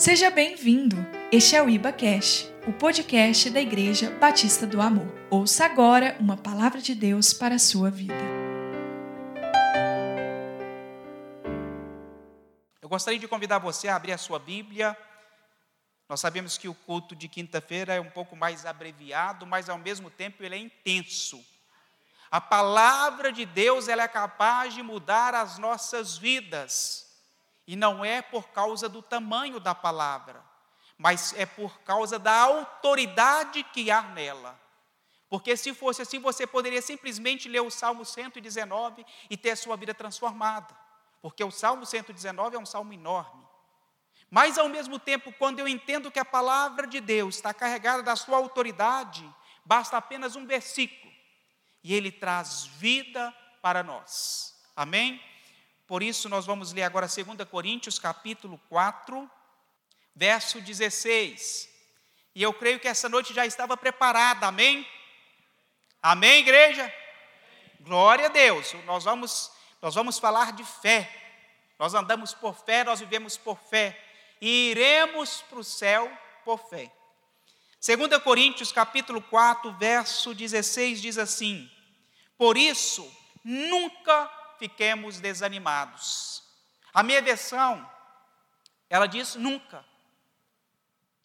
Seja bem-vindo. Este é o Iba Cash, o podcast da Igreja Batista do Amor. Ouça agora uma palavra de Deus para a sua vida. Eu gostaria de convidar você a abrir a sua Bíblia. Nós sabemos que o culto de quinta-feira é um pouco mais abreviado, mas ao mesmo tempo ele é intenso. A palavra de Deus ela é capaz de mudar as nossas vidas. E não é por causa do tamanho da palavra, mas é por causa da autoridade que há nela. Porque se fosse assim, você poderia simplesmente ler o Salmo 119 e ter a sua vida transformada. Porque o Salmo 119 é um salmo enorme. Mas ao mesmo tempo, quando eu entendo que a palavra de Deus está carregada da sua autoridade, basta apenas um versículo e ele traz vida para nós. Amém? Por isso nós vamos ler agora 2 Coríntios capítulo 4, verso 16. E eu creio que essa noite já estava preparada, amém? Amém, igreja? Glória a Deus. Nós vamos nós vamos falar de fé. Nós andamos por fé, nós vivemos por fé e iremos para o céu por fé. 2 Coríntios capítulo 4, verso 16 diz assim: Por isso, nunca fiquemos desanimados. A minha versão, ela diz nunca.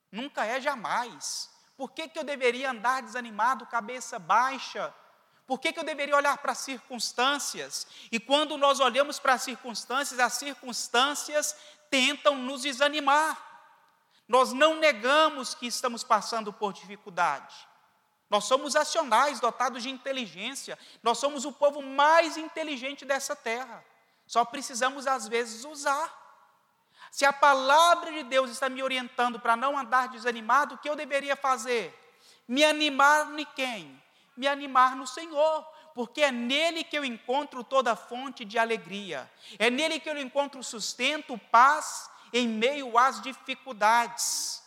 Nunca é jamais. Por que, que eu deveria andar desanimado, cabeça baixa? Por que, que eu deveria olhar para as circunstâncias? E quando nós olhamos para as circunstâncias, as circunstâncias tentam nos desanimar. Nós não negamos que estamos passando por dificuldade. Nós somos racionais, dotados de inteligência. Nós somos o povo mais inteligente dessa terra. Só precisamos, às vezes, usar. Se a palavra de Deus está me orientando para não andar desanimado, o que eu deveria fazer? Me animar em quem? Me animar no Senhor, porque é nele que eu encontro toda a fonte de alegria. É nele que eu encontro sustento, paz em meio às dificuldades.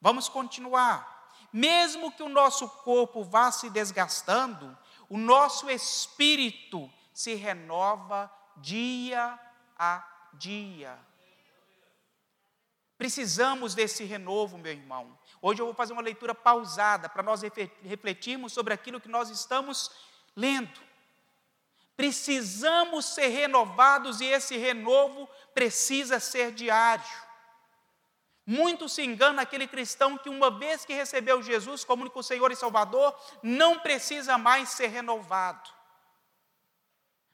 Vamos continuar. Mesmo que o nosso corpo vá se desgastando, o nosso espírito se renova dia a dia. Precisamos desse renovo, meu irmão. Hoje eu vou fazer uma leitura pausada para nós refletirmos sobre aquilo que nós estamos lendo. Precisamos ser renovados e esse renovo precisa ser diário. Muito se engana aquele cristão que, uma vez que recebeu Jesus como único Senhor e Salvador, não precisa mais ser renovado.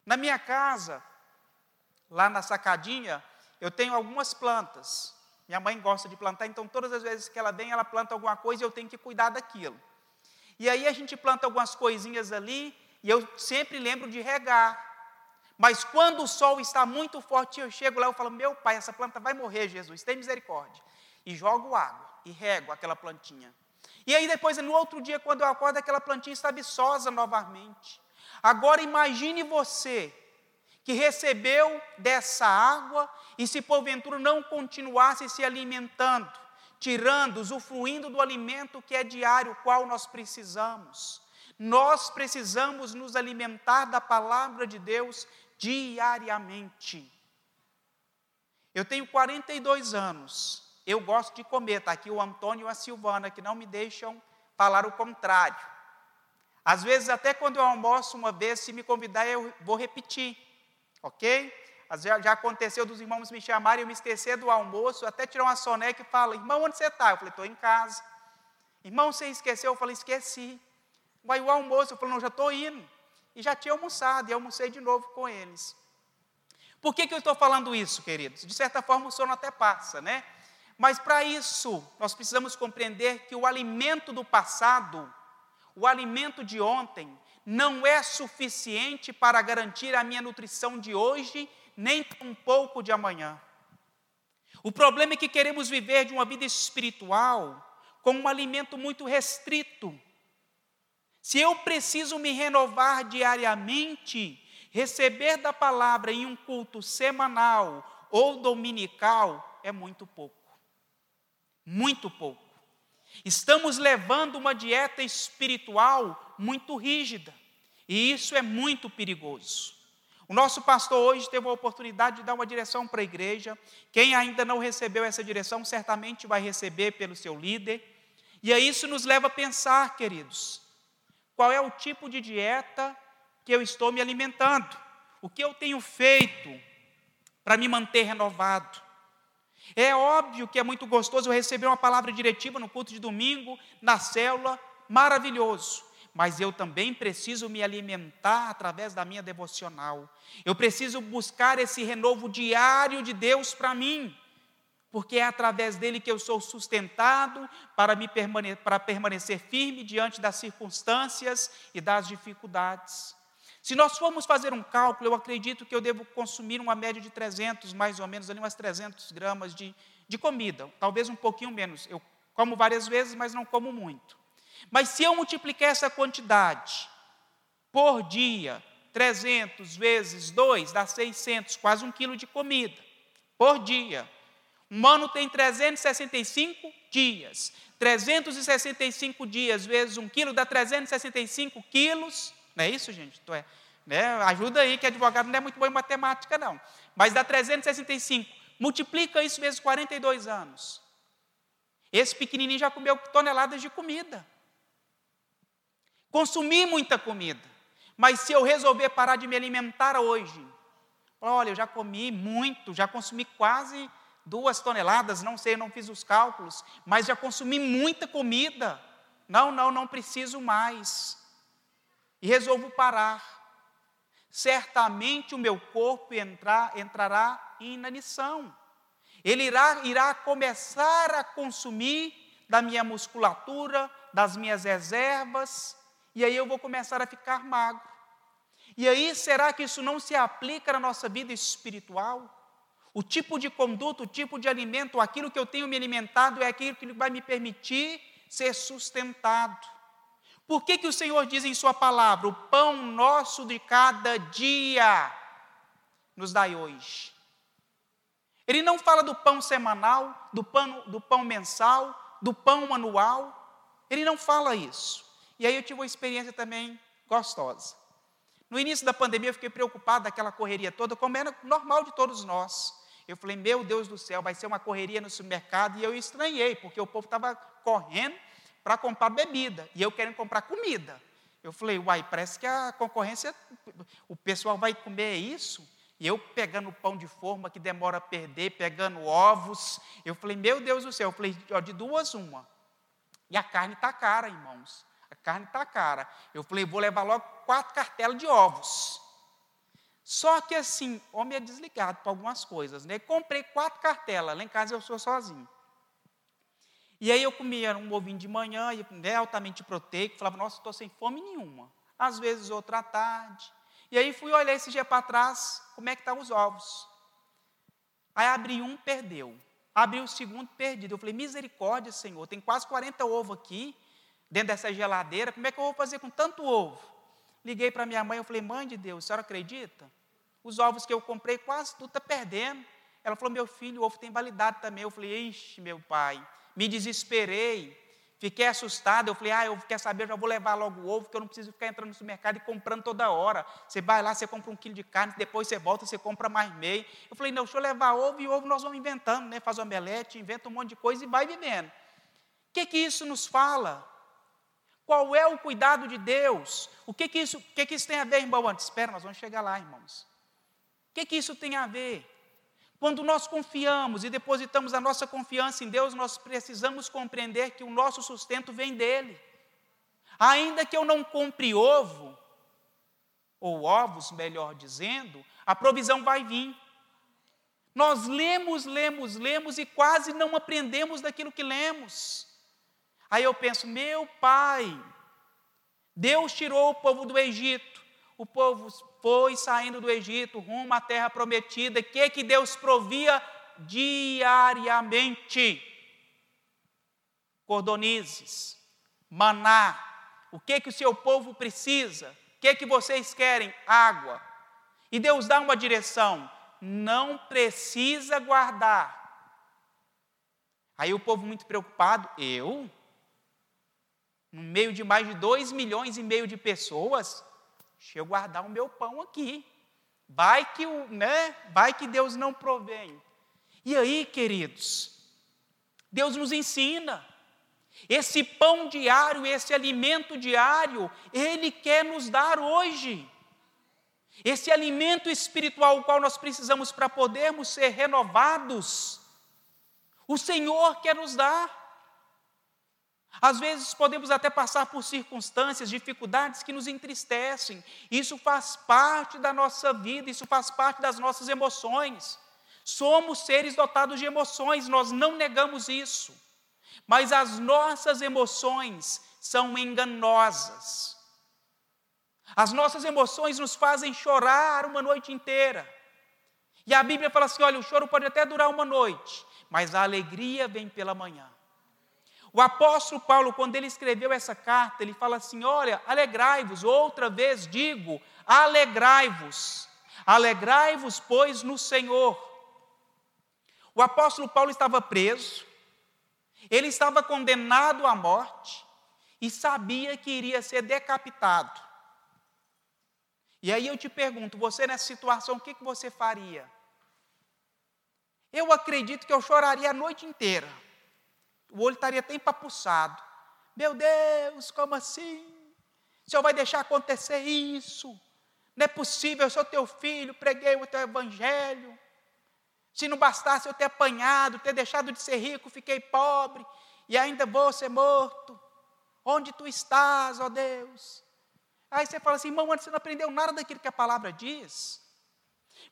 Na minha casa, lá na sacadinha, eu tenho algumas plantas. Minha mãe gosta de plantar, então todas as vezes que ela vem, ela planta alguma coisa e eu tenho que cuidar daquilo. E aí a gente planta algumas coisinhas ali e eu sempre lembro de regar. Mas quando o sol está muito forte, eu chego lá e falo: Meu pai, essa planta vai morrer, Jesus, tem misericórdia e jogo água e rego aquela plantinha. E aí depois, no outro dia, quando eu acordo, aquela plantinha está viçosa novamente. Agora imagine você que recebeu dessa água e se porventura não continuasse se alimentando, tirando, usufruindo do alimento que é diário, qual nós precisamos. Nós precisamos nos alimentar da palavra de Deus diariamente. Eu tenho 42 anos eu gosto de comer, está aqui o Antônio e a Silvana, que não me deixam falar o contrário. Às vezes, até quando eu almoço uma vez, se me convidar, eu vou repetir, ok? Já, já aconteceu dos irmãos me chamarem, eu me esquecer do almoço, até tirar uma soneca e falar, irmão, onde você está? Eu falei, estou em casa. Irmão, você esqueceu? Eu falei, esqueci. Vai o almoço, eu falei, não, já estou indo. E já tinha almoçado, e almocei de novo com eles. Por que, que eu estou falando isso, queridos? De certa forma, o sono até passa, né? Mas para isso, nós precisamos compreender que o alimento do passado, o alimento de ontem, não é suficiente para garantir a minha nutrição de hoje, nem um pouco de amanhã. O problema é que queremos viver de uma vida espiritual com um alimento muito restrito. Se eu preciso me renovar diariamente, receber da palavra em um culto semanal ou dominical é muito pouco. Muito pouco. Estamos levando uma dieta espiritual muito rígida, e isso é muito perigoso. O nosso pastor hoje teve a oportunidade de dar uma direção para a igreja. Quem ainda não recebeu essa direção, certamente vai receber pelo seu líder. E aí isso nos leva a pensar, queridos, qual é o tipo de dieta que eu estou me alimentando? O que eu tenho feito para me manter renovado? É óbvio que é muito gostoso receber uma palavra diretiva no culto de domingo, na célula, maravilhoso. Mas eu também preciso me alimentar através da minha devocional. Eu preciso buscar esse renovo diário de Deus para mim, porque é através dele que eu sou sustentado para, me permane para permanecer firme diante das circunstâncias e das dificuldades. Se nós formos fazer um cálculo, eu acredito que eu devo consumir uma média de 300, mais ou menos, ali umas 300 gramas de, de comida, talvez um pouquinho menos. Eu como várias vezes, mas não como muito. Mas se eu multiplicar essa quantidade por dia, 300 vezes 2 dá 600, quase um quilo de comida por dia. Um ano tem 365 dias. 365 dias vezes um quilo dá 365 quilos não é isso, gente? é, né? Ajuda aí, que advogado não é muito bom em matemática, não. Mas dá 365. Multiplica isso vezes 42 anos. Esse pequenininho já comeu toneladas de comida. Consumi muita comida. Mas se eu resolver parar de me alimentar hoje, olha, eu já comi muito, já consumi quase duas toneladas, não sei, não fiz os cálculos, mas já consumi muita comida. Não, não, não preciso mais e resolvo parar, certamente o meu corpo entrar, entrará em inanição. Ele irá, irá começar a consumir da minha musculatura, das minhas reservas, e aí eu vou começar a ficar magro. E aí, será que isso não se aplica na nossa vida espiritual? O tipo de conduta, o tipo de alimento, aquilo que eu tenho me alimentado é aquilo que vai me permitir ser sustentado. Por que, que o Senhor diz em Sua palavra: o pão nosso de cada dia nos dai hoje? Ele não fala do pão semanal, do pão, do pão mensal, do pão anual. Ele não fala isso. E aí eu tive uma experiência também gostosa. No início da pandemia eu fiquei preocupado daquela correria toda, como era normal de todos nós. Eu falei, meu Deus do céu, vai ser uma correria no supermercado, e eu estranhei, porque o povo estava correndo para comprar bebida e eu querendo comprar comida. Eu falei, uai, parece que a concorrência, o pessoal vai comer isso. E eu pegando pão de forma que demora a perder, pegando ovos. Eu falei, meu Deus do céu. Eu falei, ó, de duas, uma. E a carne está cara, irmãos. A carne está cara. Eu falei, vou levar logo quatro cartelas de ovos. Só que assim, homem é desligado para algumas coisas, né? Comprei quatro cartelas, lá em casa eu sou sozinho. E aí eu comia um ovinho de manhã, né, altamente proteico, falava, nossa, estou sem fome nenhuma. Às vezes outra tarde. E aí fui olhar esse dia para trás, como é que estão tá os ovos. Aí abri um, perdeu. Abri o segundo, perdido. Eu falei, misericórdia, Senhor, tem quase 40 ovos aqui, dentro dessa geladeira, como é que eu vou fazer com tanto ovo? Liguei para minha mãe, eu falei, mãe de Deus, a senhora acredita? Os ovos que eu comprei, quase tudo está perdendo. Ela falou, meu filho, o ovo tem validade também. Eu falei, ixi, meu pai, me desesperei, fiquei assustado. Eu falei, ah, eu quero saber, eu já vou levar logo o ovo, porque eu não preciso ficar entrando no supermercado e comprando toda hora. Você vai lá, você compra um quilo de carne, depois você volta, você compra mais meio. Eu falei, não, deixa eu levar ovo e ovo nós vamos inventando, né? Faz omelete, inventa um monte de coisa e vai vivendo. O que, que isso nos fala? Qual é o cuidado de Deus? O que, que, isso, que, que isso tem a ver, irmão? Antes, espera, nós vamos chegar lá, irmãos. O que, que isso tem a ver? Quando nós confiamos e depositamos a nossa confiança em Deus, nós precisamos compreender que o nosso sustento vem dele. Ainda que eu não compre ovo, ou ovos, melhor dizendo, a provisão vai vir. Nós lemos, lemos, lemos e quase não aprendemos daquilo que lemos. Aí eu penso, meu pai, Deus tirou o povo do Egito, o povo foi saindo do Egito rumo à terra prometida, que que Deus provia diariamente? Cordonizes, maná. O que que o seu povo precisa? O que que vocês querem? Água. E Deus dá uma direção: não precisa guardar. Aí o povo muito preocupado, eu? No meio de mais de dois milhões e meio de pessoas, Deixa eu guardar o meu pão aqui. Vai que, né? Vai que Deus não provém. E aí, queridos, Deus nos ensina. Esse pão diário, esse alimento diário, Ele quer nos dar hoje. Esse alimento espiritual, o qual nós precisamos para podermos ser renovados, o Senhor quer nos dar. Às vezes podemos até passar por circunstâncias, dificuldades que nos entristecem. Isso faz parte da nossa vida, isso faz parte das nossas emoções. Somos seres dotados de emoções, nós não negamos isso. Mas as nossas emoções são enganosas. As nossas emoções nos fazem chorar uma noite inteira. E a Bíblia fala assim: olha, o choro pode até durar uma noite, mas a alegria vem pela manhã. O apóstolo Paulo, quando ele escreveu essa carta, ele fala assim: olha, alegrai-vos, outra vez digo, alegrai-vos. Alegrai-vos, pois, no Senhor. O apóstolo Paulo estava preso, ele estava condenado à morte e sabia que iria ser decapitado. E aí eu te pergunto, você nessa situação, o que, que você faria? Eu acredito que eu choraria a noite inteira. O olho estaria até empapuçado. Meu Deus, como assim? O Senhor vai deixar acontecer isso? Não é possível, eu sou teu filho, preguei o teu evangelho. Se não bastasse eu ter apanhado, ter deixado de ser rico, fiquei pobre, e ainda vou ser morto. Onde tu estás, ó Deus? Aí você fala assim, irmão, você não aprendeu nada daquilo que a palavra diz.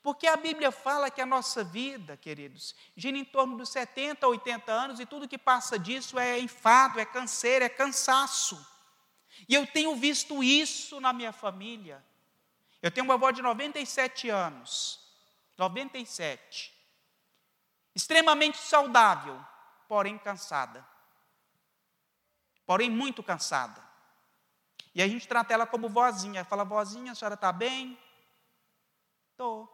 Porque a Bíblia fala que a nossa vida, queridos, gira em torno dos 70, 80 anos e tudo que passa disso é enfado, é canseiro, é cansaço. E eu tenho visto isso na minha família. Eu tenho uma avó de 97 anos, 97, extremamente saudável, porém cansada. Porém muito cansada. E a gente trata ela como vozinha. Fala, vozinha, a senhora está bem? Estou.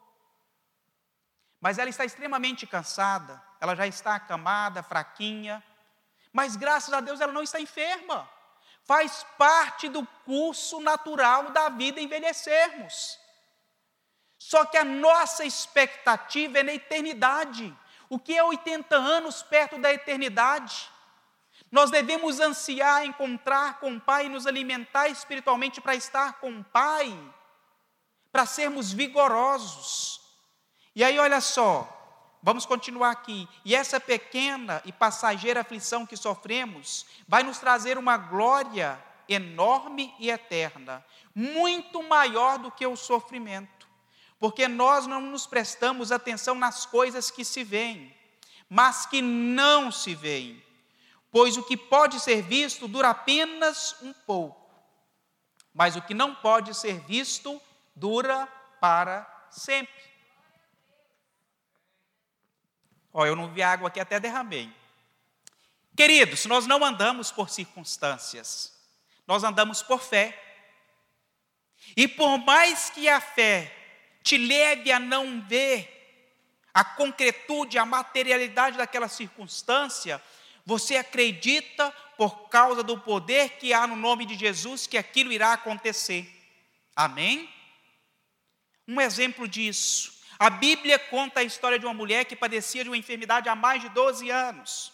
Mas ela está extremamente cansada, ela já está acamada, fraquinha. Mas graças a Deus ela não está enferma. Faz parte do curso natural da vida envelhecermos. Só que a nossa expectativa é na eternidade. O que é 80 anos perto da eternidade? Nós devemos ansiar encontrar com o Pai nos alimentar espiritualmente para estar com o Pai, para sermos vigorosos. E aí, olha só, vamos continuar aqui. E essa pequena e passageira aflição que sofremos vai nos trazer uma glória enorme e eterna, muito maior do que o sofrimento, porque nós não nos prestamos atenção nas coisas que se veem, mas que não se veem pois o que pode ser visto dura apenas um pouco, mas o que não pode ser visto dura para sempre. Ó, eu não vi água aqui, até derramei. Queridos, nós não andamos por circunstâncias, nós andamos por fé. E por mais que a fé te leve a não ver a concretude, a materialidade daquela circunstância, você acredita por causa do poder que há no nome de Jesus que aquilo irá acontecer. Amém? Um exemplo disso. A Bíblia conta a história de uma mulher que padecia de uma enfermidade há mais de 12 anos.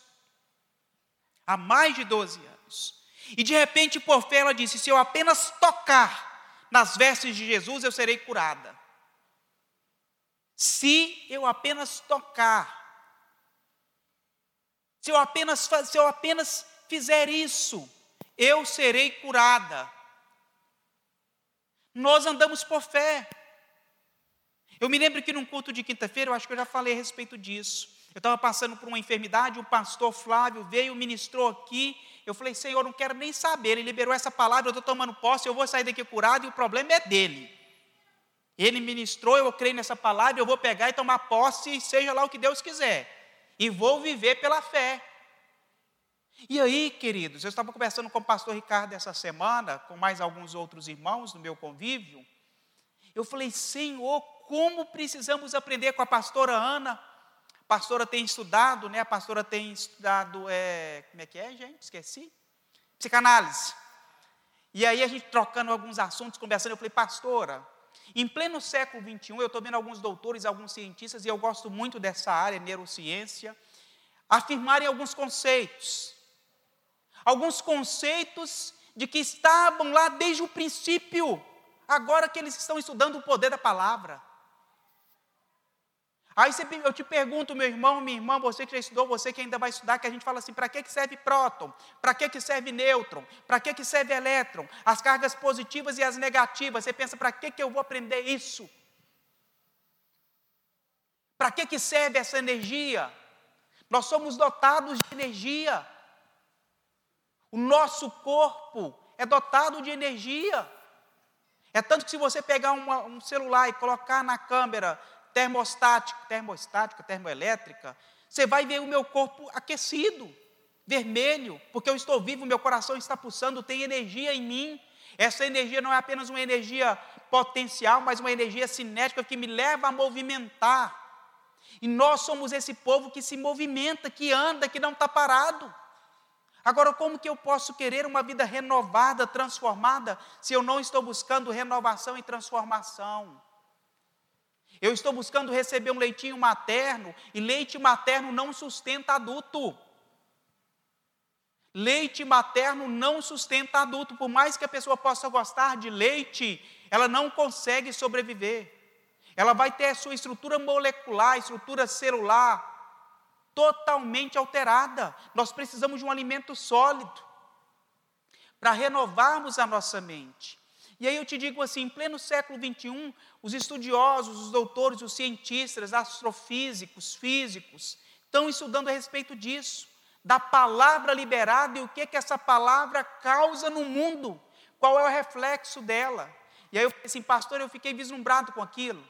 Há mais de 12 anos. E de repente, por fé, ela disse: Se eu apenas tocar nas vestes de Jesus, eu serei curada. Se eu apenas tocar se eu apenas, se eu apenas fizer isso, eu serei curada. Nós andamos por fé. Eu me lembro que num culto de quinta-feira, eu acho que eu já falei a respeito disso. Eu estava passando por uma enfermidade, o pastor Flávio veio, ministrou aqui. Eu falei, Senhor, não quero nem saber. Ele liberou essa palavra, eu estou tomando posse, eu vou sair daqui curado e o problema é dele. Ele ministrou, eu creio nessa palavra, eu vou pegar e tomar posse, seja lá o que Deus quiser e vou viver pela fé. E aí, queridos, eu estava conversando com o pastor Ricardo essa semana, com mais alguns outros irmãos no meu convívio. Eu falei, Senhor, como precisamos aprender com a pastora Ana? A pastora tem estudado, né? A pastora tem estudado, é, como é que é, gente? Esqueci. Psicanálise. E aí a gente trocando alguns assuntos, conversando, eu falei, pastora, Em pleno século XXI, eu estou vendo alguns doutores, alguns cientistas, e eu gosto muito dessa área, neurociência, afirmarem alguns conceitos. Alguns conceitos de que estavam lá desde o princípio, agora que eles estão estudando o poder da palavra. Aí eu te pergunto, meu irmão, minha irmã, você que já estudou, você que ainda vai estudar, que a gente fala assim, para que, que serve próton? Para que, que serve nêutron? Para que, que serve elétron? As cargas positivas e as negativas. Você pensa, para que, que eu vou aprender isso? Para que, que serve essa energia? Nós somos dotados de energia. O nosso corpo é dotado de energia. É tanto que se você pegar uma, um celular e colocar na câmera termostática, termostática, termoelétrica, você vai ver o meu corpo aquecido, vermelho, porque eu estou vivo, meu coração está pulsando, tem energia em mim. Essa energia não é apenas uma energia potencial, mas uma energia cinética que me leva a movimentar. E nós somos esse povo que se movimenta, que anda, que não está parado. Agora, como que eu posso querer uma vida renovada, transformada, se eu não estou buscando renovação e transformação? Eu estou buscando receber um leitinho materno, e leite materno não sustenta adulto. Leite materno não sustenta adulto, por mais que a pessoa possa gostar de leite, ela não consegue sobreviver. Ela vai ter a sua estrutura molecular, estrutura celular totalmente alterada. Nós precisamos de um alimento sólido para renovarmos a nossa mente. E aí eu te digo assim, em pleno século XXI, os estudiosos, os doutores, os cientistas, astrofísicos, físicos, estão estudando a respeito disso, da palavra liberada e o que, que essa palavra causa no mundo, qual é o reflexo dela. E aí eu falei assim, pastor, eu fiquei vislumbrado com aquilo.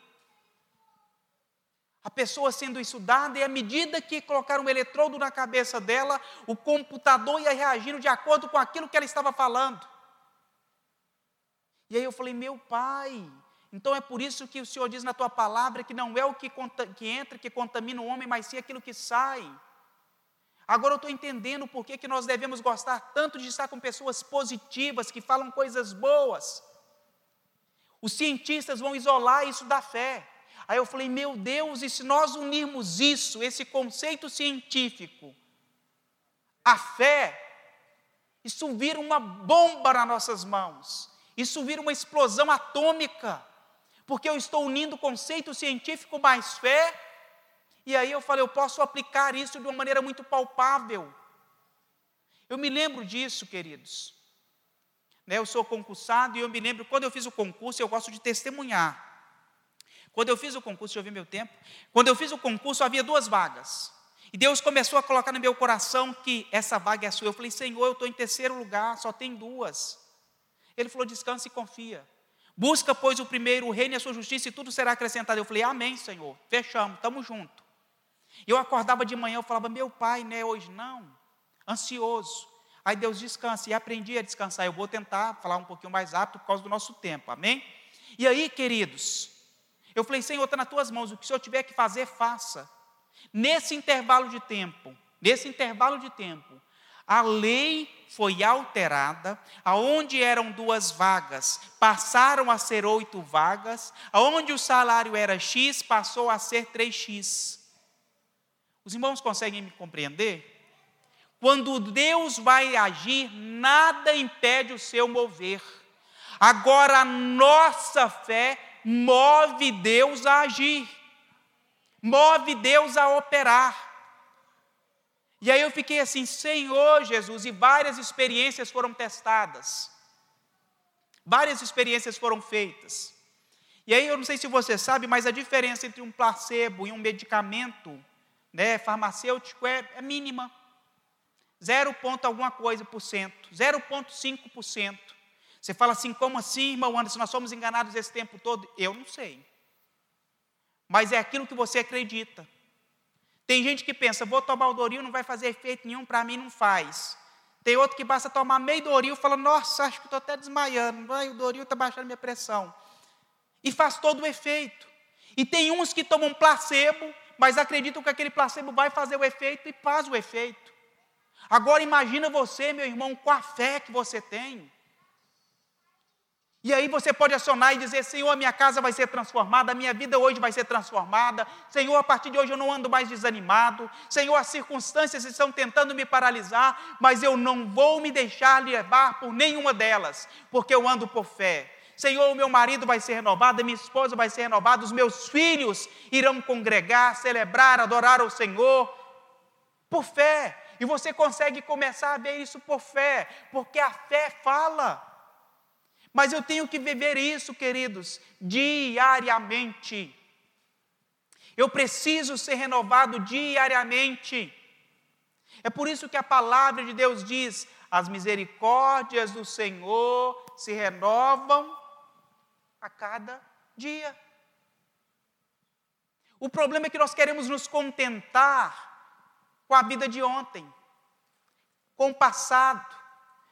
A pessoa sendo estudada, e à medida que colocaram um eletrodo na cabeça dela, o computador ia reagindo de acordo com aquilo que ela estava falando. E aí eu falei, meu pai, então é por isso que o Senhor diz na tua palavra que não é o que, que entra que contamina o homem, mas sim aquilo que sai. Agora eu estou entendendo por que, que nós devemos gostar tanto de estar com pessoas positivas, que falam coisas boas. Os cientistas vão isolar isso da fé. Aí eu falei, meu Deus, e se nós unirmos isso, esse conceito científico, a fé, isso vira uma bomba nas nossas mãos. Isso vira uma explosão atômica, porque eu estou unindo conceito científico mais fé, e aí eu falei, eu posso aplicar isso de uma maneira muito palpável. Eu me lembro disso, queridos. Né, eu sou concursado e eu me lembro, quando eu fiz o concurso, eu gosto de testemunhar. Quando eu fiz o concurso, deixa eu ver meu tempo. Quando eu fiz o concurso, havia duas vagas. E Deus começou a colocar no meu coração que essa vaga é sua. Eu falei, Senhor, eu estou em terceiro lugar, só tem duas. Ele falou: descansa e confia. Busca, pois, o primeiro o reino e a sua justiça, e tudo será acrescentado. Eu falei: Amém, Senhor. Fechamos, estamos juntos. Eu acordava de manhã, eu falava: Meu pai, né, hoje não. Ansioso. Aí Deus descansa, e aprendi a descansar. Eu vou tentar falar um pouquinho mais rápido por causa do nosso tempo, amém? E aí, queridos, eu falei: Senhor, está nas tuas mãos, o que o Senhor tiver que fazer, faça. Nesse intervalo de tempo, nesse intervalo de tempo, a lei foi alterada, aonde eram duas vagas, passaram a ser oito vagas, aonde o salário era X, passou a ser 3X. Os irmãos conseguem me compreender? Quando Deus vai agir, nada impede o seu mover. Agora a nossa fé move Deus a agir, move Deus a operar. E aí eu fiquei assim, Senhor Jesus, e várias experiências foram testadas. Várias experiências foram feitas. E aí eu não sei se você sabe, mas a diferença entre um placebo e um medicamento né, farmacêutico é, é mínima. 0, ponto alguma coisa por cento, 0,5%. Você fala assim, como assim, irmão Anderson, nós somos enganados esse tempo todo? Eu não sei. Mas é aquilo que você acredita. Tem gente que pensa, vou tomar o Doril, não vai fazer efeito nenhum, para mim não faz. Tem outro que basta tomar meio Doril fala, nossa, acho que estou até desmaiando, o Doril está baixando minha pressão. E faz todo o efeito. E tem uns que tomam placebo, mas acreditam que aquele placebo vai fazer o efeito e faz o efeito. Agora imagina você, meu irmão, com a fé que você tem. E aí você pode acionar e dizer: Senhor, minha casa vai ser transformada, minha vida hoje vai ser transformada. Senhor, a partir de hoje eu não ando mais desanimado. Senhor, as circunstâncias estão tentando me paralisar, mas eu não vou me deixar levar por nenhuma delas, porque eu ando por fé. Senhor, o meu marido vai ser renovado, a minha esposa vai ser renovada, os meus filhos irão congregar, celebrar, adorar ao Senhor por fé. E você consegue começar a ver isso por fé, porque a fé fala. Mas eu tenho que viver isso, queridos, diariamente. Eu preciso ser renovado diariamente. É por isso que a palavra de Deus diz: as misericórdias do Senhor se renovam a cada dia. O problema é que nós queremos nos contentar com a vida de ontem, com o passado,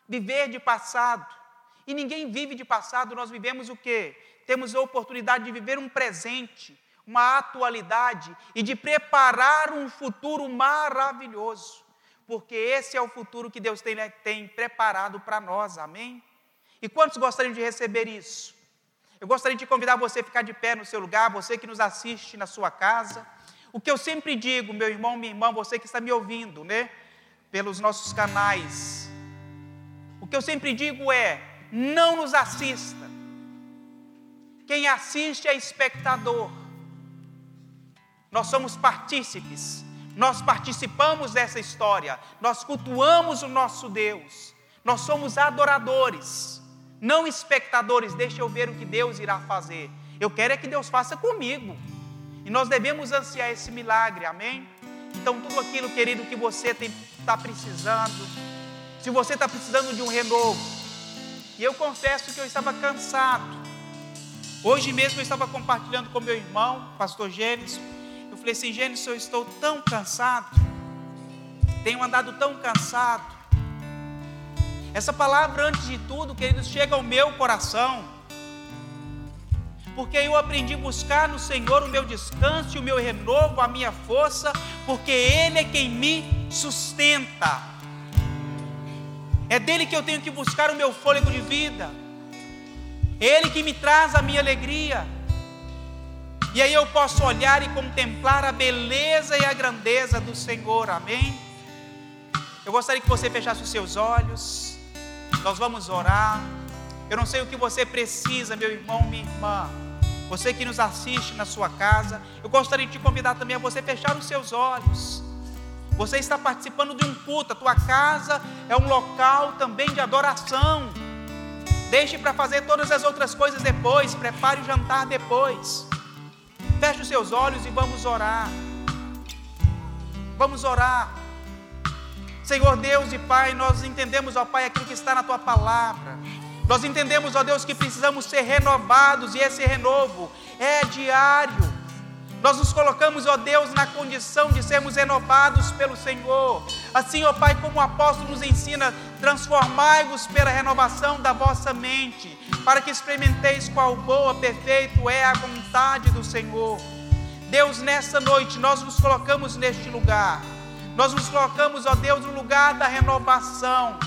viver de passado. E ninguém vive de passado, nós vivemos o quê? Temos a oportunidade de viver um presente, uma atualidade e de preparar um futuro maravilhoso, porque esse é o futuro que Deus tem, né, tem preparado para nós, amém? E quantos gostariam de receber isso? Eu gostaria de convidar você a ficar de pé no seu lugar, você que nos assiste na sua casa. O que eu sempre digo, meu irmão, minha irmã, você que está me ouvindo, né, pelos nossos canais, o que eu sempre digo é: não nos assista. Quem assiste é espectador. Nós somos partícipes. Nós participamos dessa história. Nós cultuamos o nosso Deus. Nós somos adoradores, não espectadores. Deixa eu ver o que Deus irá fazer. Eu quero é que Deus faça comigo. E nós devemos ansiar esse milagre, amém? Então, tudo aquilo, querido, que você está precisando, se você está precisando de um renovo, e eu confesso que eu estava cansado. Hoje mesmo eu estava compartilhando com meu irmão, pastor Gênesis. Eu falei assim: Gênesis, eu estou tão cansado. Tenho andado tão cansado. Essa palavra, antes de tudo, queridos, chega ao meu coração. Porque eu aprendi a buscar no Senhor o meu descanso o meu renovo, a minha força, porque Ele é quem me sustenta. É dele que eu tenho que buscar o meu fôlego de vida. Ele que me traz a minha alegria. E aí eu posso olhar e contemplar a beleza e a grandeza do Senhor. Amém? Eu gostaria que você fechasse os seus olhos. Nós vamos orar. Eu não sei o que você precisa, meu irmão, minha irmã. Você que nos assiste na sua casa, eu gostaria de te convidar também a você fechar os seus olhos. Você está participando de um culto, a tua casa é um local também de adoração. Deixe para fazer todas as outras coisas depois, prepare o jantar depois. Feche os seus olhos e vamos orar. Vamos orar. Senhor Deus e Pai, nós entendemos, ó Pai, aquilo que está na tua palavra. Nós entendemos, ó Deus, que precisamos ser renovados e esse renovo é diário. Nós nos colocamos, ó Deus, na condição de sermos renovados pelo Senhor. Assim, ó Pai, como o apóstolo nos ensina, transformai-vos pela renovação da vossa mente, para que experimenteis qual boa, perfeito é a vontade do Senhor. Deus, nessa noite, nós nos colocamos neste lugar. Nós nos colocamos, ó Deus, no lugar da renovação.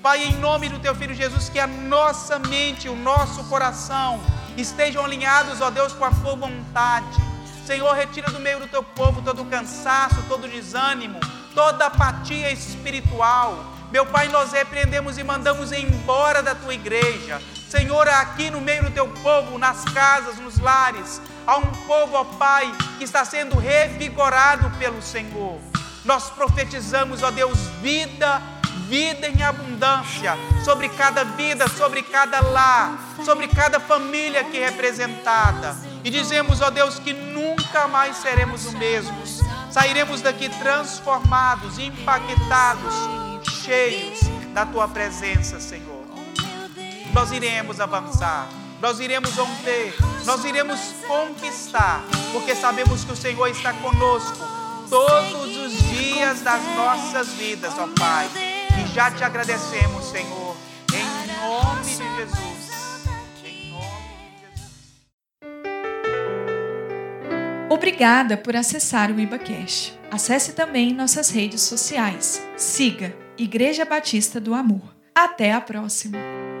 Pai, em nome do Teu Filho Jesus, que a nossa mente, o nosso coração estejam alinhados, ó Deus, com a Tua vontade. Senhor, retira do meio do teu povo todo cansaço, todo desânimo, toda apatia espiritual. Meu Pai, nós repreendemos e mandamos embora da tua igreja. Senhor, aqui no meio do teu povo, nas casas, nos lares, há um povo, ó Pai, que está sendo revigorado pelo Senhor. Nós profetizamos, ó Deus, vida vida em abundância sobre cada vida, sobre cada lar, sobre cada família aqui representada. E dizemos, ó Deus, que nunca mais seremos os mesmos. Sairemos daqui transformados, impactados, cheios da tua presença, Senhor. Nós iremos avançar, nós iremos romper, nós iremos conquistar, porque sabemos que o Senhor está conosco todos os dias das nossas vidas, ó Pai. E já te agradecemos, Senhor, em nome de Jesus. Obrigada por acessar o IbaCast. Acesse também nossas redes sociais. Siga Igreja Batista do Amor. Até a próxima!